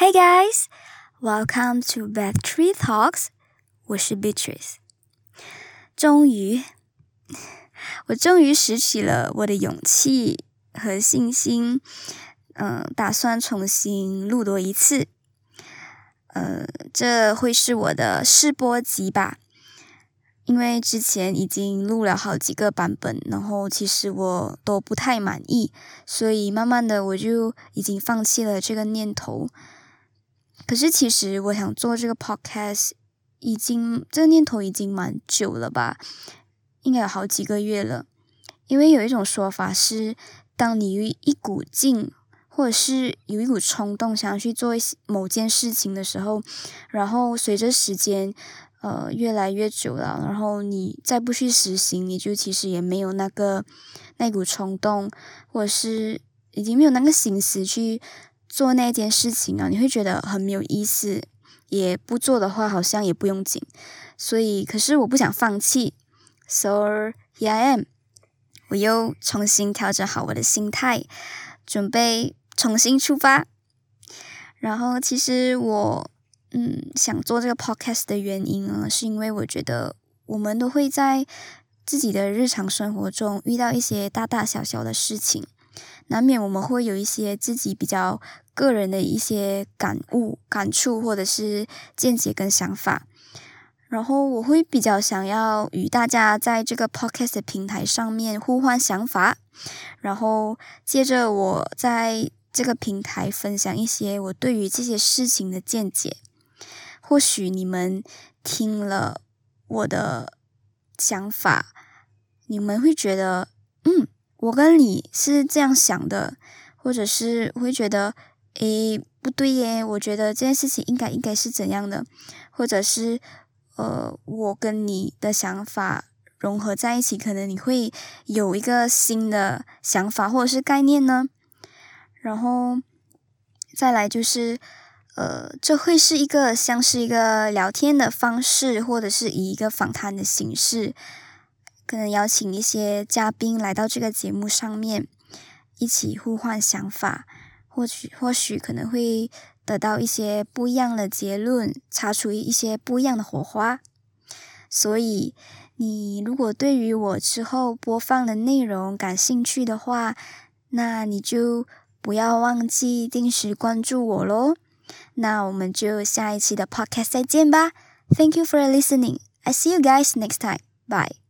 Hey guys, welcome to Bad Tree Talks。我是 Beatrice。终于，我终于拾起了我的勇气和信心，嗯、打算重新录多一次。呃，这会是我的试播集吧。因为之前已经录了好几个版本，然后其实我都不太满意，所以慢慢的我就已经放弃了这个念头。可是其实我想做这个 podcast，已经这个念头已经蛮久了吧，应该有好几个月了。因为有一种说法是，当你有一股劲，或者是有一股冲动想要去做一些某件事情的时候，然后随着时间。呃，越来越久了，然后你再不去实行，你就其实也没有那个那股冲动，或者是已经没有那个心思去做那件事情啊，你会觉得很没有意思，也不做的话好像也不用紧，所以可是我不想放弃，so here I am，我又重新调整好我的心态，准备重新出发，然后其实我。嗯，想做这个 podcast 的原因呢，是因为我觉得我们都会在自己的日常生活中遇到一些大大小小的事情，难免我们会有一些自己比较个人的一些感悟、感触或者是见解跟想法。然后我会比较想要与大家在这个 podcast 的平台上面互换想法，然后接着我在这个平台分享一些我对于这些事情的见解。或许你们听了我的想法，你们会觉得，我跟你是这样想的，或者是会觉得，诶，不对耶，我觉得这件事情应该应该是怎样的，或者是，呃，我跟你的想法融合在一起，可能你会有一个新的想法或者是概念呢。然后再来就是。呃，这会是一个像是一个聊天的方式，或者是以一个访谈的形式，可能邀请一些嘉宾来到这个节目上面，一起互换想法，或许或许可能会得到一些不一样的结论，擦出一些不一样的火花。所以，你如果对于我之后播放的内容感兴趣的话，那你就不要忘记定时关注我喽。那我们就下一期的 podcast 再见吧。Thank you for listening. I see you guys next time. Bye.